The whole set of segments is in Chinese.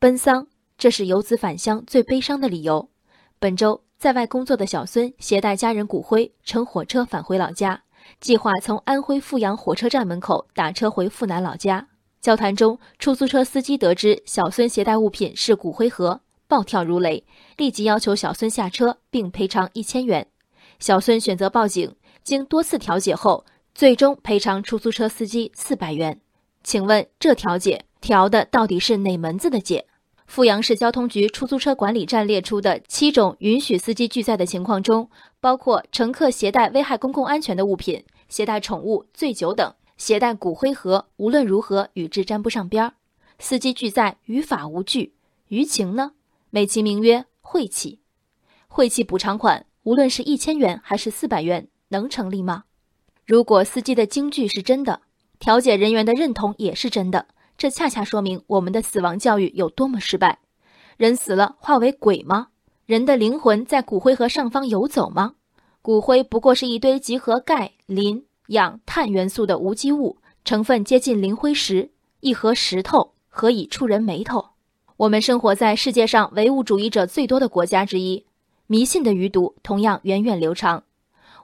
奔丧，这是游子返乡最悲伤的理由。本周在外工作的小孙携带家人骨灰乘火车返回老家，计划从安徽阜阳火车站门口打车回阜南老家。交谈中，出租车司机得知小孙携带物品是骨灰盒，暴跳如雷，立即要求小孙下车并赔偿一千元。小孙选择报警，经多次调解后，最终赔偿出租车司机四百元。请问这调解调的到底是哪门子的解？阜阳市交通局出租车管理站列出的七种允许司机拒载的情况中，包括乘客携带危害公共安全的物品、携带宠物、醉酒等。携带骨灰盒，无论如何与之沾不上边儿。司机拒载，于法无据。于情呢？美其名曰晦气。晦气补偿款，无论是一千元还是四百元，能成立吗？如果司机的京剧是真的，调解人员的认同也是真的，这恰恰说明我们的死亡教育有多么失败。人死了化为鬼吗？人的灵魂在骨灰盒上方游走吗？骨灰不过是一堆集合钙、磷。氧、碳元素的无机物，成分接近磷灰石，一盒石头何以触人眉头？我们生活在世界上唯物主义者最多的国家之一，迷信的余毒同样源远流长。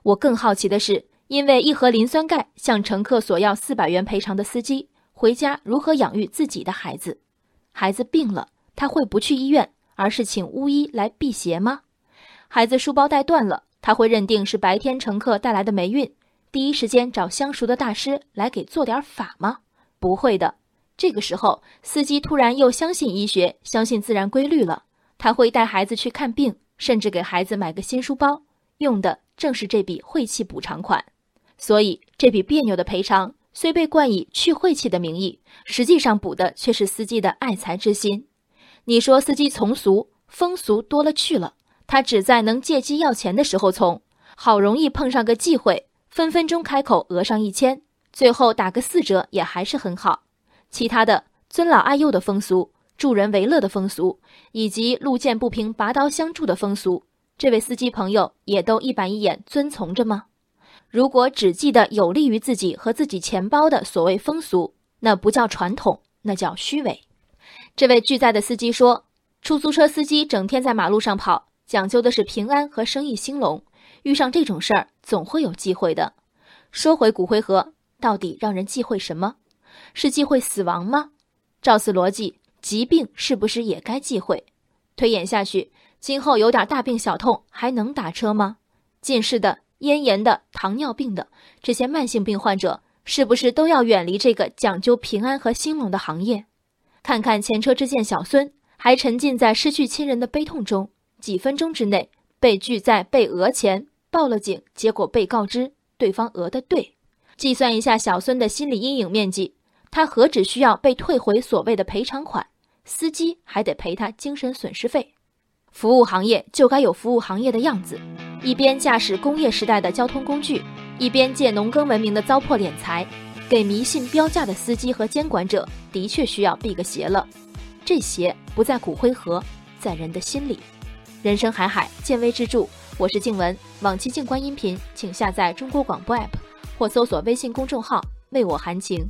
我更好奇的是，因为一盒磷酸钙向乘客索要四百元赔偿的司机，回家如何养育自己的孩子？孩子病了，他会不去医院，而是请巫医来辟邪吗？孩子书包带断了，他会认定是白天乘客带来的霉运？第一时间找相熟的大师来给做点法吗？不会的。这个时候，司机突然又相信医学，相信自然规律了。他会带孩子去看病，甚至给孩子买个新书包，用的正是这笔晦气补偿款。所以，这笔别扭的赔偿虽被冠以去晦气的名义，实际上补的却是司机的爱财之心。你说司机从俗，风俗多了去了，他只在能借机要钱的时候从，好容易碰上个忌讳。分分钟开口讹上一千，最后打个四折也还是很好。其他的尊老爱幼的风俗、助人为乐的风俗，以及路见不平拔刀相助的风俗，这位司机朋友也都一板一眼遵从着吗？如果只记得有利于自己和自己钱包的所谓风俗，那不叫传统，那叫虚伪。这位拒载的司机说：“出租车司机整天在马路上跑，讲究的是平安和生意兴隆。”遇上这种事儿，总会有忌讳的。说回骨灰盒，到底让人忌讳什么？是忌讳死亡吗？照此逻辑，疾病是不是也该忌讳？推演下去，今后有点大病小痛，还能打车吗？近视的、咽炎的、糖尿病的这些慢性病患者，是不是都要远离这个讲究平安和兴隆的行业？看看前车之鉴，小孙还沉浸在失去亲人的悲痛中，几分钟之内被拒在被讹前。报了警，结果被告知对方讹的对。计算一下小孙的心理阴影面积，他何止需要被退回所谓的赔偿款，司机还得赔他精神损失费。服务行业就该有服务行业的样子，一边驾驶工业时代的交通工具，一边借农耕文明的糟粕敛财，给迷信标价的司机和监管者的确需要避个邪了。这邪不在骨灰盒，在人的心里。人生海海，见微知著。我是静文，往期静观音频，请下载中国广播 app 或搜索微信公众号“为我含情”。